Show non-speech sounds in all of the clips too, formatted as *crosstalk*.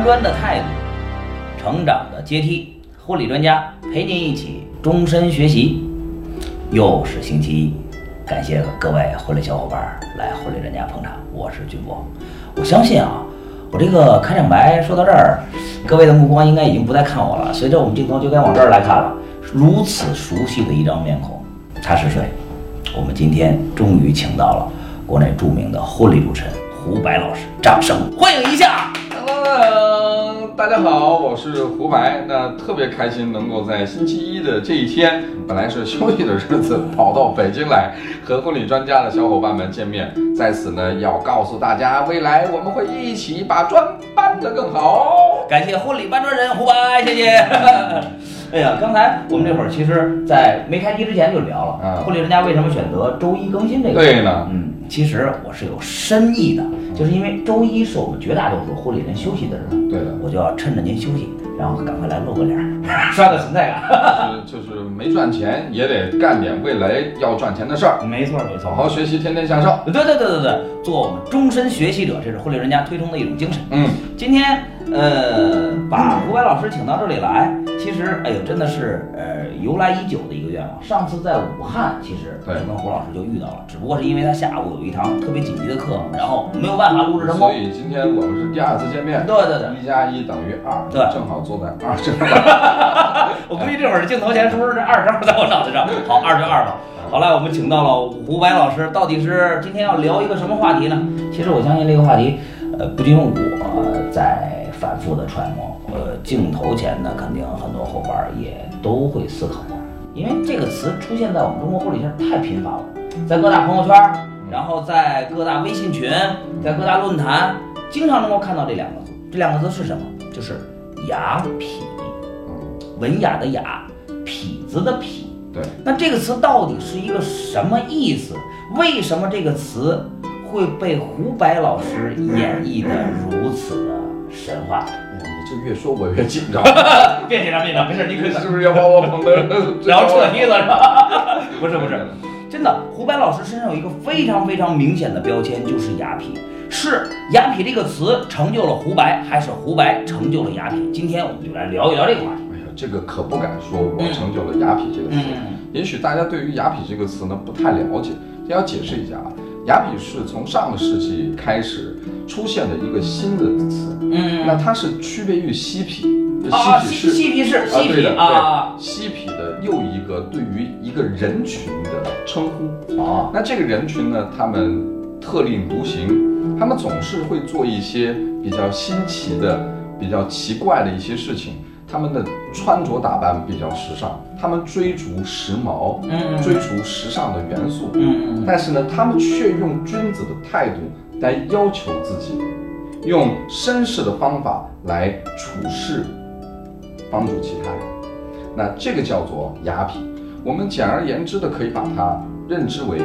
搬砖的态度，成长的阶梯，婚礼专家陪您一起终身学习。又是星期一，感谢各位婚礼小伙伴来婚礼专家捧场，我是军博。我相信啊，我这个开场白说到这儿，各位的目光应该已经不再看我了，随着我们镜头就该往这儿来看了。如此熟悉的一张面孔，他是谁？我们今天终于请到了国内著名的婚礼主持人胡白老师，掌声欢迎一下！大家好，我是胡白。那特别开心能够在星期一的这一天，本来是休息的日子，跑到北京来和婚礼专家的小伙伴们见面。在此呢，要告诉大家，未来我们会一起把砖搬得更好。感谢婚礼搬砖人胡白，谢谢。哎呀，刚才我们这会儿其实，在没开机之前就聊了，嗯婚礼专家为什么选择周一更新这个？对呢嗯，其实我是有深意的，就是因为周一是我们绝大多数婚礼人休息的日子，对的，我就要趁着您休息，然后赶快来露个脸儿，*laughs* 刷个存在感。就是就是没赚钱也得干点未来要赚钱的事儿，没错，没错，好好学习，天天向上。对对对对对，做我们终身学习者，这是婚礼人家推崇的一种精神。嗯，今天呃，把胡白老师请到这里来，其实哎呦，真的是呃由来已久的一个愿望。上次在武汉，其实对就跟胡老师就遇到了，只不过是因为他下午有一堂特别紧急的课，然后没有办法录制成功。所以今天我们是第二次见面。对对对，一加一等于二，对正好坐在 *laughs* 二这儿。*laughs* 我估计这会儿镜头前是不是这二正好在我脑袋上？好，二就二吧。好来，我们请到了胡白老师，到底是今天要聊一个什么话题呢？其实我相信这个话题，呃，不仅我在反复的揣摩，呃，镜头前呢，肯定很多伙伴也都会思考过，因为这个词出现在我们中国婚礼上太频繁了，在各大朋友圈，然后在各大微信群，在各大论坛，经常能够看到这两个字。这两个字是什么？就是雅痞。文雅的雅，痞子的痞。对，那这个词到底是一个什么意思？为什么这个词会被胡白老师演绎的如此的神话？哎呀，你这越说我越紧张。*laughs* 别紧张，别紧张，没事，你可以 *laughs* 是不是要把我捧的 *laughs* 聊扯皮了是吧？不是不是，真的，胡白老师身上有一个非常非常明显的标签，就是雅痞。是雅痞这个词成就了胡白，还是胡白成就了雅痞？今天我们就来聊一聊这个话题。哎呀，这个可不敢说我成就了“雅痞”这个词。嗯也许大家对于“雅痞”这个词呢不太了解，要解释一下啊。雅痞是从上个世纪开始出现的一个新的词，嗯，那它是区别于嬉皮。啊，嬉嬉皮是嬉皮是嬉皮啊对的啊对，嬉皮的又一个对于一个人群的称呼。啊，那这个人群呢，他们特立独行，他们总是会做一些比较新奇的、比较奇怪的一些事情。他们的穿着打扮比较时尚，他们追逐时髦，嗯追逐时尚的元素，嗯但是呢，他们却用君子的态度来要求自己，用绅士的方法来处事，帮助其他人。那这个叫做雅痞。我们简而言之的可以把它认知为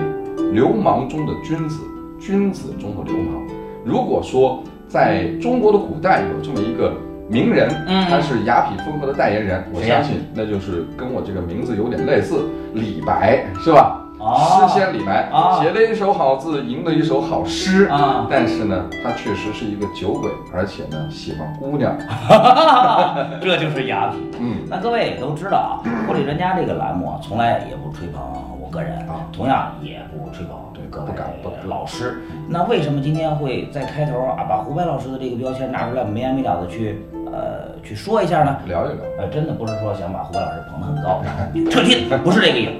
流氓中的君子，君子中的流氓。如果说在中国的古代有这么一个名人，嗯。他是雅痞风格的代言人，我相信那就是跟我这个名字有点类似，李白是吧？哦。诗仙李白哦。写了一首好字，吟了一首好诗啊但是呢，他确实是一个酒鬼，而且呢喜欢姑娘。*laughs* 这就是雅痞。*laughs* 嗯，那各位也都知道啊，婚礼专家这个栏目啊，从来也不吹捧我个人啊。同样也不吹捧不敢不敢。老师。那为什么今天会在开头啊，把胡白老师的这个标签拿出来，没完没了的去呃去说一下呢？聊一聊。呃，真的不是说想把胡白老师捧得很高，然后撤题，不是这个意思。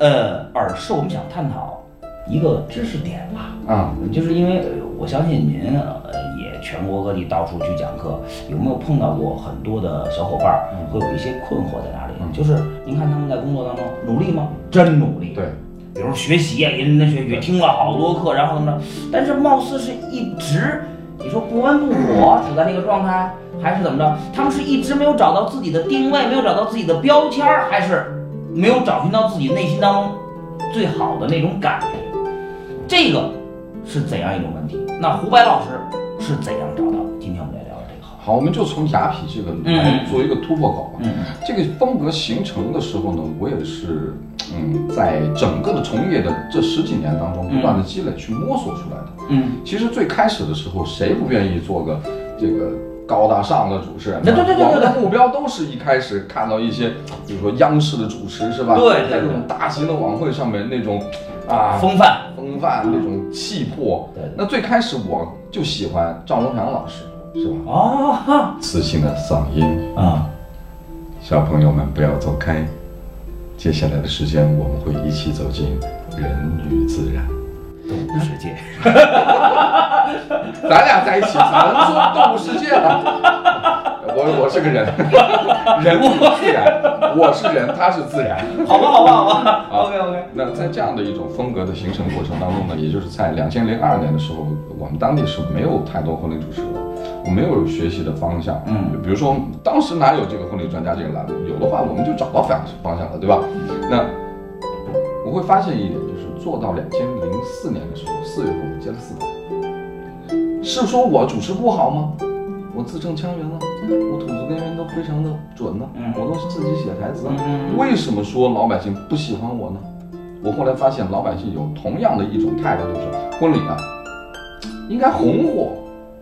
呃，而是我们想探讨一个知识点吧。啊、就是因为呃我相信您呃也全国各地到处去讲课，有没有碰到过很多的小伙伴会有一些困惑在哪里？嗯就是您看他们在工作当中努力吗？真努力。对，比如学习啊，也认真学习，听了好多课，然后怎么着？但是貌似是一直，你说不温不火，处在那个状态，还是怎么着？他们是一直没有找到自己的定位，没有找到自己的标签儿，还是没有找寻到自己内心当中最好的那种感觉？这个是怎样一种问题？那胡白老师是怎样找到的？今天我们来聊聊这个好。好，我们就从雅痞这个来做一个突破口吧。嗯这个风格形成的时候呢，我也是，嗯，在整个的从业的这十几年当中，不断的积累去摸索出来的。嗯其实最开始的时候，谁不愿意做个这个高大上的主持人。对对对对对我们的目标都是一开始看到一些，比如说央视的主持是吧？对在这种大型的晚会上面那种啊风范，风范那种气魄。对对那最开始我就喜欢赵忠祥老师，是吧？哦哈磁性的嗓音，啊，小朋友们不要走开，接下来的时间我们会一起走进人与自然。动物世界，*laughs* 咱俩在一起，咱能说动物世界了？我我是个人，*laughs* 人物自然，我是人，他是自然。好吧好吧好吧，OK OK，那在这样的一种风格的形成过程当中呢，也就是在两千零二年的时候，我们当地是没有太多婚礼主持的，我没有学习的方向。嗯，比如说当时哪有这个婚礼专家这个栏目？有的话我们就找到方方向了，对吧？那我会发现一点，就是做到两千零四年的时候，四月份我接了四单，是说我主持不好吗？我字正腔圆了，我吐字根源都非常的准呢，嗯我都是自己写台词啊。嗯为什么说老百姓不喜欢我呢？我后来发现老百姓有同样的一种态度，就是婚礼啊，应该红火、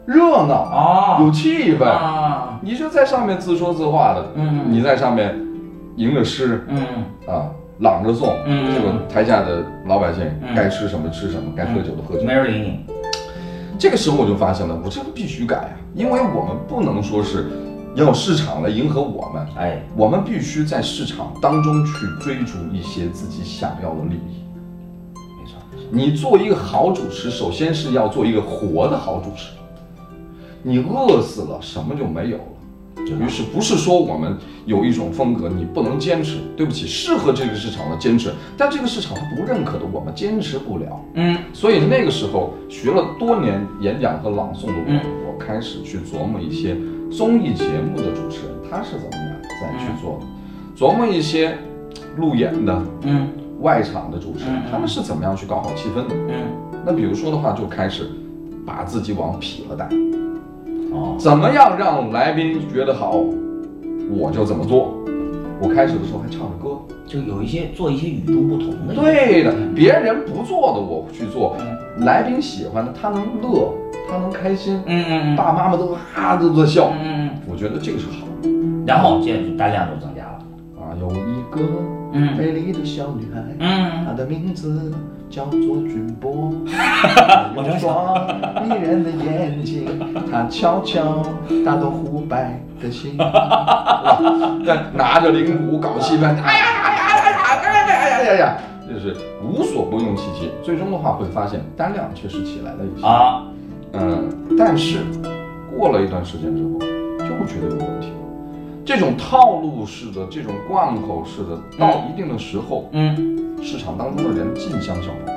热闹、啊有气氛。啊，你就在上面自说自话的，嗯你在上面吟着诗嗯啊，朗着送，嗯结果台下的老百姓嗯该吃什么吃什么，该喝酒的喝酒。没人理你，这个时候我就发现了，我这个必须改呀、因为我们不能说是要市场来迎合我们，哎，我们必须在市场当中去追逐一些自己想要的利益。没错，你做一个好主持，首先是要做一个活的好主持。你饿死了，什么就没有了。于是不是说我们有一种风格你不能坚持？对不起，适合这个市场的坚持，但这个市场它不认可的，我们坚持不了。嗯所以那个时候学了多年演讲和朗诵的我，嗯我开始去琢磨一些综艺节目的主持人他是怎么样再去做的，琢磨一些路演的嗯外场的主持人他们是怎么样去搞好气氛的。嗯，那比如说的话，就开始把自己往痞了带，哦，怎么样让来宾觉得好，我就怎么做。我开始的时候还唱着歌，就有一些做一些与众不同的，对的，别人不做的我去做，嗯。来宾喜欢的他能乐，他能开心，嗯嗯爸爸妈妈都哈都在笑，嗯嗯我觉得这个是好。然后接着就单量就增加了，啊。有一个嗯。美丽的小女孩，嗯。她的名字叫做君伯，*laughs* 我有双迷人的眼睛，他悄悄打动胡白的心。*laughs* 在拿着灵鼓搞气氛，哎呀哎呀哎呀哎呀哎呀呀呀！就是无所不用其极，最终的话会发现单量确实起来了一些啊，嗯，但是过了一段时间之后，就不觉得有问题了。这种套路式的、这种贯口式的，到一定的时候，嗯，市场当中的人竞相效仿。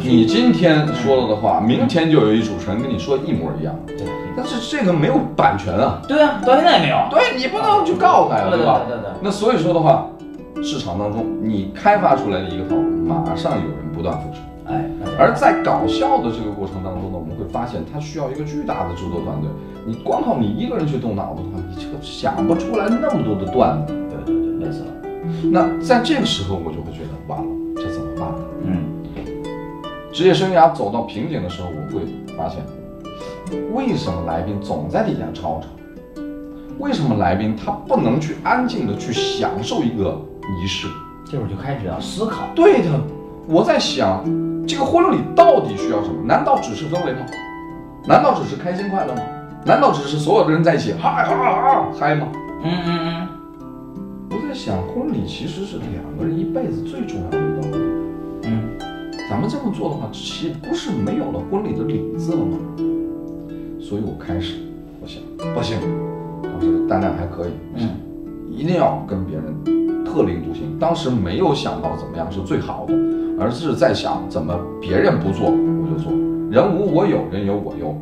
你今天说了的话，明天就有一主持人跟你说一模一样，对但是这个没有版权啊，对啊，到现在也没有，对你不能去告他呀，对对吧？对对对，那所以说的话，市场当中你开发出来的一个套路，马上有人不断复制。哎，而在搞笑的这个过程当中呢，我们会发现它需要一个巨大的制作团队。你光靠你一个人去动脑子的话，你这个想不出来那么多的段子。对对对，没错，那在这个时候，我就会觉得完了，这怎么办呢？嗯职业生涯走到瓶颈的时候，我会发现，为什么来宾总在底下吵吵？为什么来宾他不能去安静的去享受一个仪式？这会儿就开始要思考，对的，我在想，这个婚礼到底需要什么？难道只是氛围吗？难道只是开心快乐吗？难道只是所有的人在一起嗨哈哈嗨吗？嗯嗯我在想，婚礼其实是两个人一辈子最重要的一个。嗯，咱们这么做的话，岂不是没有了婚礼的礼字了吗？所以我开始，我想不行，当时单量还可以，嗯，一定要跟别人特立独行。当时没有想到怎么样是最好的，而是在想怎么别人不做我就做，人无我有，人有我优。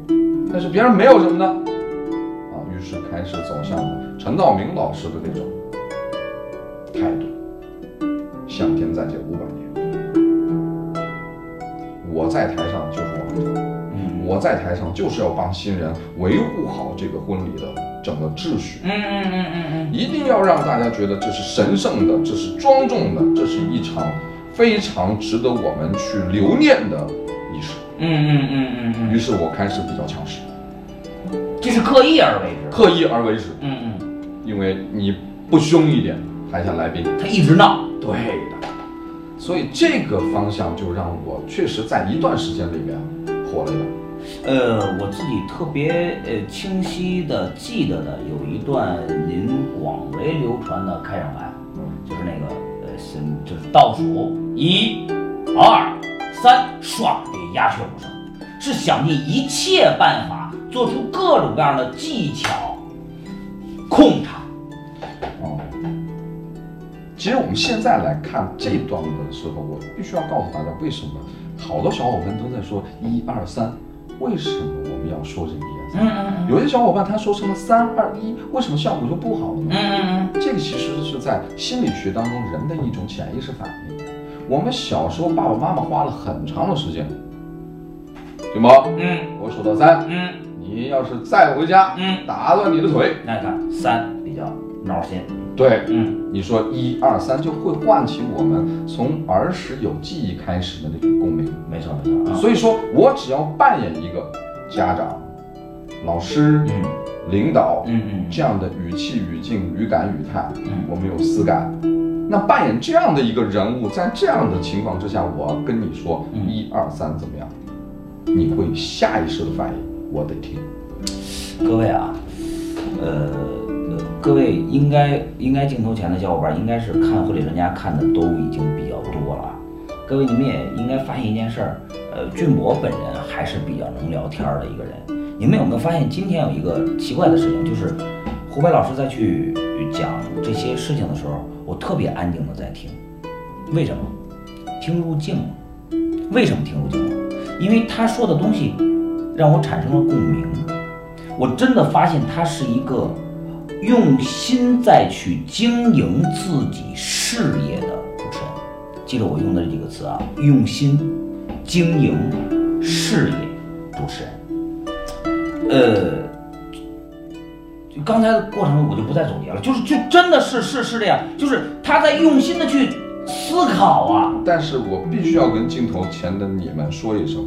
但是别人没有什么呢？啊，于是开始走向陈道明老师的那种向天再借五百年。我在台上就是王者，嗯我在台上就是要帮新人维护好这个婚礼的整个秩序。嗯嗯嗯嗯嗯，一定要让大家觉得这是神圣的，这是庄重的，这是一场非常值得我们去留念的仪式。嗯嗯嗯嗯嗯，于是我开始比较强势，这是刻意而为之。刻意而为之，嗯嗯，因为你不凶一点，台下来宾他一直闹。对的，所以这个方向就让我确实在一段时间里面火了一把。呃，我自己特别呃清晰的记得的有一段您广为流传的开场白，就是那个呃，是就是倒数一、二、三，唰的鸦雀无声，是想尽一切办法，做出各种各样的技巧控场。们现在来看这一段的时候，我必须要告诉大家，为什么好多小伙伴都在说一二三，为什么我们要说这个一二三？嗯嗯有些小伙伴他说成了三二一，为什么效果就不好了呢？嗯嗯这个其实是在心理学当中人的一种潜意识反应。我们小时候爸爸妈妈花了很长的时间，对吗？嗯我数到三，嗯你要是再回家嗯，打断你的腿，那你看三比较挠心。对，嗯你说一二三就会唤起我们从儿时有记忆开始的那种共鸣。没错没错啊。所以说我只要扮演一个家长、老师、嗯领导嗯嗯这样的语气、语境、语感、语态，嗯我们有四感。那扮演这样的一个人物，在这样的情况之下，我跟你说嗯一二三怎么样，你会下意识的反应，我得听。各位啊，呃，呃各位应该应该镜头前的小伙伴应该是看婚礼专家看的都已经比较多了。各位你们也应该发现一件事儿，呃，俊博本人还是比较能聊天的一个人。你们有没有发现今天有一个奇怪的事情，就是胡白老师在去讲这些事情的时候，我特别安静的在听。为什么？听入静了。为什么听入静了？因为他说的东西让我产生了共鸣。我真的发现他是一个用心在去经营自己事业的主持人。记住我用的这几个词啊，用心经营事业主持人。呃，就刚才的过程我就不再总结了，就是就真的是是是这样，就是他在用心的去思考啊。但是我必须要跟镜头前的你们说一声，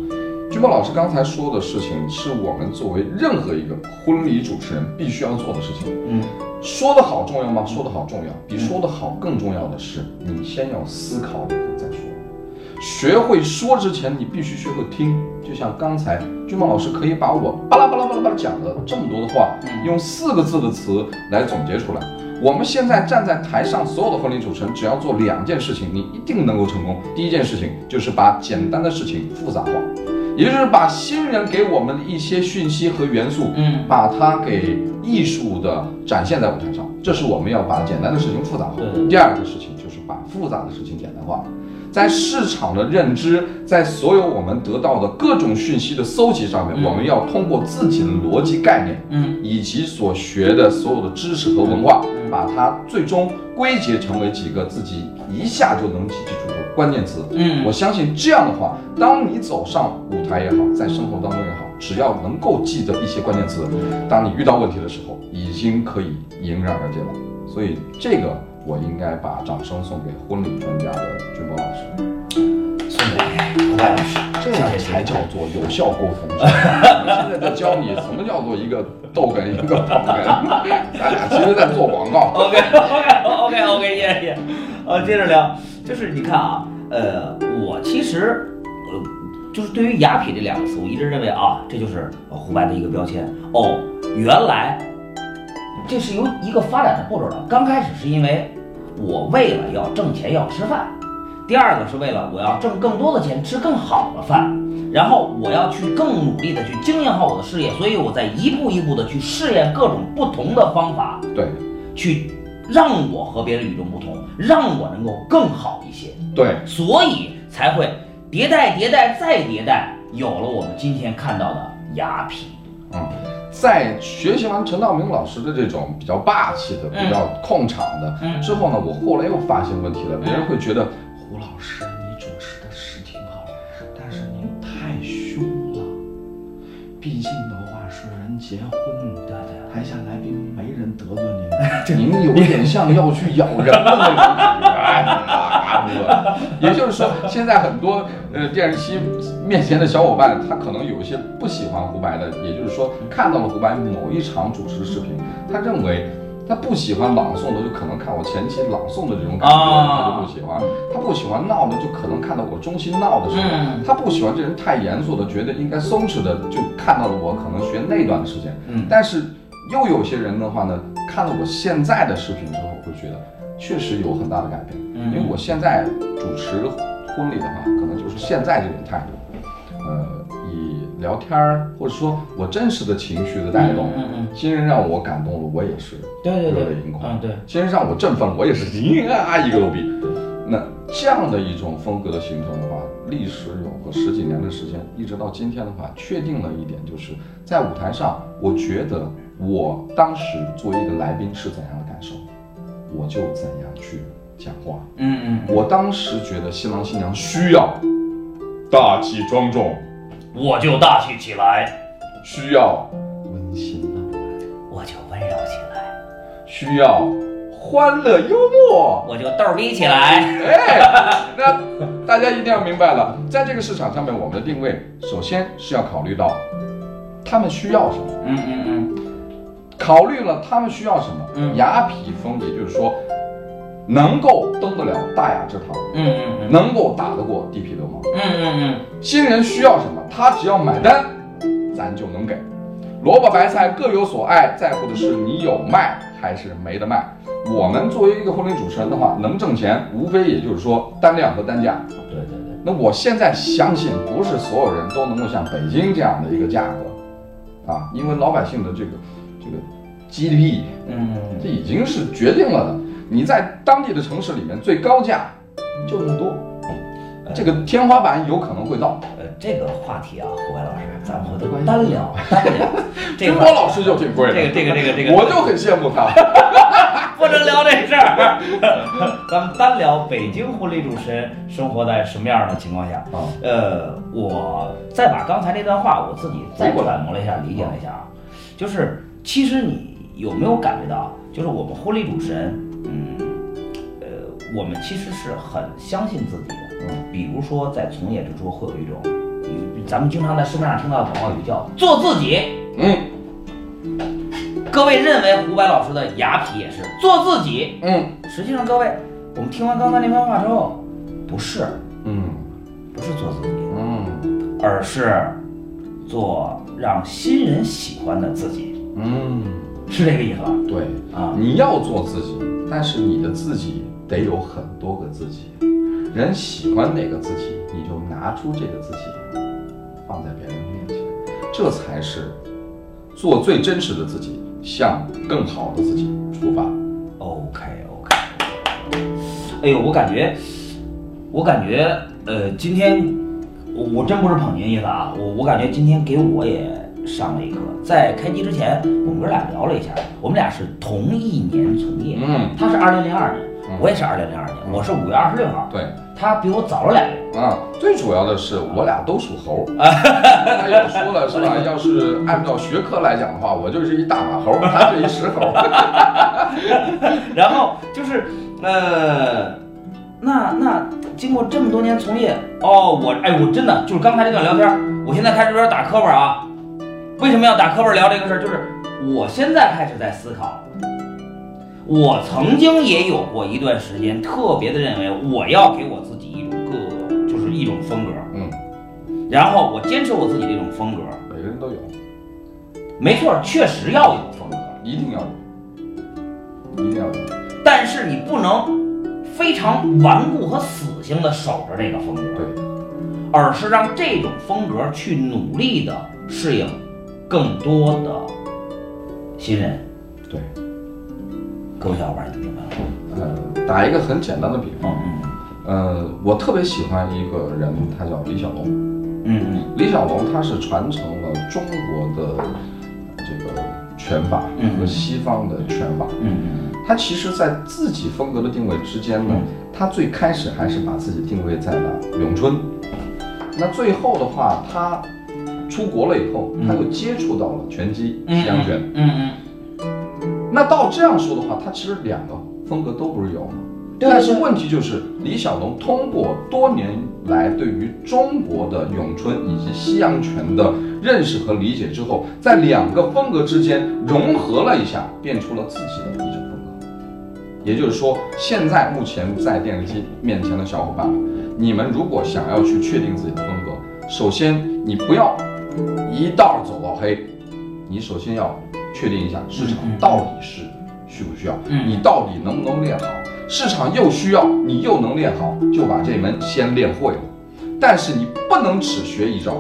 君宝老师刚才说的事情，是我们作为任何一个婚礼主持人必须要做的事情。嗯说的好重要吗？说的好重要，比说的好更重要的是，你先要思考以后再说。学会说之前，你必须学会听。就像刚才君宝老师可以把我巴拉巴拉巴拉巴拉讲了这么多的话，嗯用四个字的词来总结出来。我们现在站在台上，所有的婚礼主持人只要做两件事情，你一定能够成功。第一件事情就是把简单的事情复杂化，也就是把新人给我们的一些讯息和元素，嗯。把它给艺术的展现在舞台上，这是我们要把简单的事情复杂化。第二个事情就是把复杂的事情简单化。在市场的认知，在所有我们得到的各种讯息的搜集上面，嗯。我们要通过自己的逻辑概念，嗯。以及所学的所有的知识和文化，嗯。把它最终归结成为几个自己一下就能记住的关键词。嗯。我相信这样的话，当你走上舞台也好，在生活当中也好，只要能够记得一些关键词，当你遇到问题的时候，已经可以迎刃而解了。所以这个我应该把掌声送给婚礼专家的君博老师，送给胡白老师，这样才叫做有效沟通。我现在在教你什么叫做一个逗哏，一个捧哏，咱俩其实在做广告。OK OK OK OK 耶耶，呃，接着聊，就是你看啊，呃，我其实呃，就是对于雅痞这两个词，我一直认为啊，这就是胡白的一个标签。哦，原来这是由一个发展的步骤的。刚开始是因为我为了要挣钱要吃饭，第二个是为了我要挣更多的钱吃更好的饭。然后我要去更努力的去经营好我的事业，所以我在一步一步的去试验各种不同的方法，对去让我和别人与众不同，让我能够更好一些，对，所以才会迭代、迭代再迭代，有了我们今天看到的雅痞。嗯，在学习完陈道明老师的这种比较霸气的、嗯。比较控场的、嗯。之后呢，我后来又发现问题了，别人会觉得胡老师毕竟的话是人结婚，对对，台下来宾没人得罪您，您有点像要去咬人的那种感觉。也就是说，现在很多呃电视机面前的小伙伴，他可能有一些不喜欢胡白的，也就是说看到了胡白某一场主持视频，他认为。他不喜欢朗诵的，就可能看我前期朗诵的这种感觉，他就不喜欢；他不喜欢闹的，就可能看到我中心闹的时候；他不喜欢这人太严肃的，觉得应该松弛的，就看到了我可能学那段的时间。嗯，但是又有些人的话呢，看了我现在的视频之后，会觉得确实有很大的改变。嗯，因为我现在主持婚礼的话，可能就是现在这种态度，呃。聊天儿，或者说我真实的情绪的带动，嗯嗯，新人让我感动了，我也是对热泪盈眶，对，新人让我振奋了，我也是啊一个都比。那这样的一种风格的形成的话，历时有个十几年的时间，一直到今天的话，确定了一点，就是在舞台上，我觉得我当时作为一个来宾是怎样的感受，我就怎样去讲话，嗯嗯，我当时觉得新郎新娘需要大气庄重。我就大气起来，需要温馨浪漫；我就温柔起来，需要欢乐幽默；我就逗逼起来。哎，那大家一定要明白了，在这个市场上面，我们的定位首先是要考虑到他们需要什么。嗯嗯嗯。考虑了他们需要什么，嗯，雅痞风，也就是说。能够登得了大雅之堂，嗯嗯嗯，能够打得过地痞流氓，嗯嗯嗯。新人需要什么，他只要买单，咱就能给。萝卜白菜各有所爱，在乎的是你有卖还是没得卖。我们作为一个婚礼主持人的话，能挣钱，无非也就是说单量和单价。对对对。那我现在相信，不是所有人都能够像北京这样的一个价格，啊，因为老百姓的这个这个 GDP，嗯，这已经是决定了的。你在当地的城市里面最高价就那么多，这个天花板有可能会到。呃，这个话题啊，胡白老师，咱们回头单聊。*laughs* 单聊。军波老师就挺贵的。这个这个这个这个，*laughs* 我就很羡慕他。*laughs* 不能聊这事儿。咱们单聊北京婚礼主持人生活在什么样的情况下。啊。呃，我再把刚才那段话我自己再揣摩了一下，理解了一下啊，就是其实你有没有感觉到，就是我们婚礼主持人。嗯，呃，我们其实是很相信自己的。嗯，比如说在从业之初会有一种，咱们经常在市面上听到的广告语叫“做自己”。嗯，各位认为胡白老师的雅痞也是做自己。嗯，实际上各位，我们听完刚才那番话之后，不是，嗯，不是做自己，嗯，而是做让新人喜欢的自己。嗯，是这个意思吧？对啊，你要做自己。但是你的自己得有很多个自己，人喜欢哪个自己，你就拿出这个自己放在别人面前，这才是做最真实的自己，向更好的自己出发。OK OK。哎呦，我感觉，我感觉，呃，今天我我真不是捧您意思啊，我我感觉今天给我也。上了一课，在开机之前，我们哥俩聊了一下，我们俩是同一年从业，嗯，他是二零零二年，我也是二零零二年，我是五月二十六号，对，他比我早了两月，啊，最主要的是我俩都属猴，*laughs* 他也说了是吧？要是按照学科来讲的话，我就是一大马猴，他是一石猴，*laughs* 然后就是呃，那那经过这么多年从业，哦，我哎我真的就是刚才这段聊天，我现在开始有点打磕巴啊。为什么要打磕巴聊这个事儿？就是我现在开始在思考，我曾经也有过一段时间特别的认为我要给我自己一种个，就是一种风格，嗯，然后我坚持我自己这种风格，每个人都有，没错，确实要有风格，一定要有，一定要有，但是你不能非常顽固和死性的守着这个风格，对，而是让这种风格去努力的适应。更多的新人，对，各位小伙伴，你明白了？呃，打一个很简单的比方，嗯呃，我特别喜欢一个人，他叫李小龙，嗯嗯，李小龙他是传承了中国的这个拳法和西方的拳法，嗯嗯，他其实在自己风格的定位之间呢，他最开始还是把自己定位在了咏春，那最后的话，他。出国了以后，他又接触到了拳击、西洋拳。嗯嗯。那到这样说的话，他其实两个风格都不是有但是问题就是，李小龙通过多年来对于中国的咏春以及西洋拳的认识和理解之后，在两个风格之间融合了一下，变出了自己的一种风格。也就是说，现在目前在电视机面前的小伙伴们，你们如果想要去确定自己的风格，首先你不要一道走到黑，你首先要确定一下市场到底是需不需要，嗯你到底能不能练好。市场又需要，你又能练好，就把这门先练会了。但是你不能只学一招，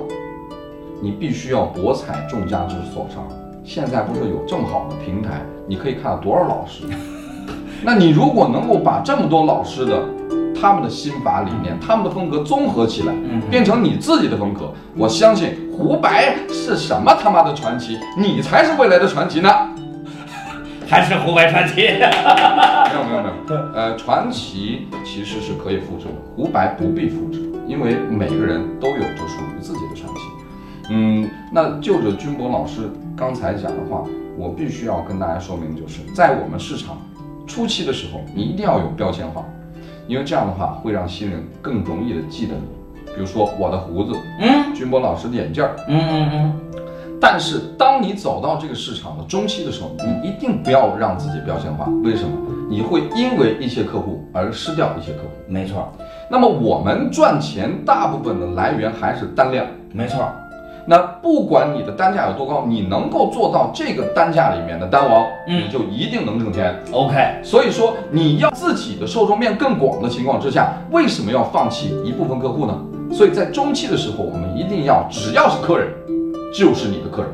你必须要博采众家之所长。现在不是有这么好的平台，你可以看到多少老师。*laughs* 那你如果能够把这么多老师的他们的心法理念、他们的风格综合起来，嗯变成你自己的风格，我相信胡白是什么他妈的传奇，你才是未来的传奇呢。*laughs* 还是胡白传奇。*laughs* 没有没有没有，呃，传奇其实是可以复制的，胡白不必复制，因为每个人都有着属于自己的传奇。嗯，那就着军博老师刚才讲的话，我必须要跟大家说明，就是在我们市场初期的时候，你一定要有标签化，因为这样的话会让新人更容易的记得你。比如说我的胡子，嗯军博老师的眼镜儿，嗯嗯嗯，但是当你走到这个市场的中期的时候，你一定不要让自己标签化。为什么？你会因为一些客户而失掉一些客户。没错那么我们赚钱大部分的来源还是单量。没错。那不管你的单价有多高，你能够做到这个单价里面的单王，嗯你就一定能挣钱。OK，所以说，你要自己的受众面更广的情况之下，为什么要放弃一部分客户呢？所以在中期的时候，我们一定要只要是客人，就是你的客人。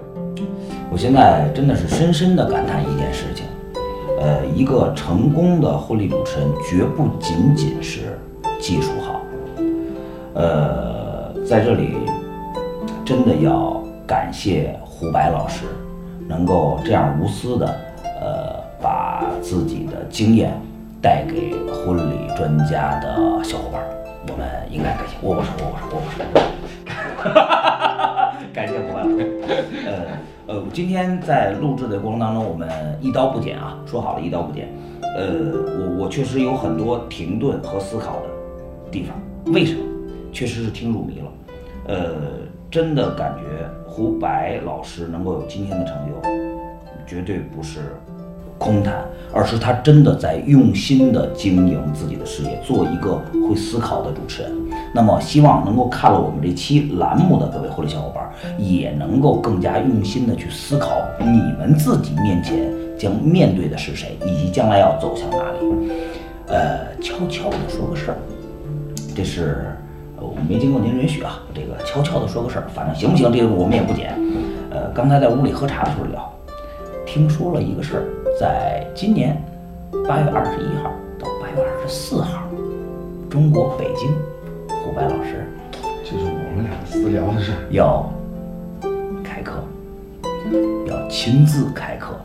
我现在真的是深深的感叹一件事情，呃，一个成功的婚礼主持人绝不仅仅是技术好，呃，在这里真的要感谢胡白老师，能够这样无私的，呃，把自己的经验带给婚礼专家的小伙伴，我们应该感谢，我握手，握握手，握握手。感谢胡白老师。呃呃，今天在录制的过程当中，我们一刀不剪啊，说好了一刀不剪。呃，我我确实有很多停顿和思考的地方，为什么？确实是听入迷了。呃，真的感觉胡白老师能够有今天的成就，绝对不是空谈，而是他真的在用心的经营自己的事业，做一个会思考的主持人。那么，希望能够看了我们这期栏目的各位婚礼小伙伴，也能够更加用心的去思考你们自己面前将面对的是谁，以及将来要走向哪里。呃，悄悄的说个事儿，这是我没经过您允许啊，这个悄悄的说个事儿，反正行不行，这个我们也不剪。呃，刚才在屋里喝茶的时候聊，听说了一个事儿，在今年八月二十一号到八月二十四号，中国北京，胡白老师就是我们俩私聊的事儿。要开课，要亲自开课，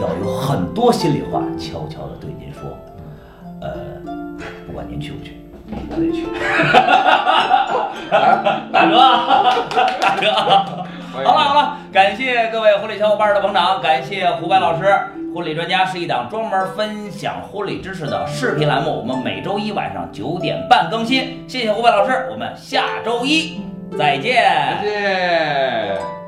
要有很多心里话悄悄的对您说。呃，不管您去不去，我得去。*laughs* 大哥，大哥。好了好了，感谢各位婚礼小伙伴的捧场，感谢胡白老师。婚礼专家是一档专门分享婚礼知识的视频栏目，我们每周一晚上九点半更新。谢谢胡白老师，我们下周一再见。再见。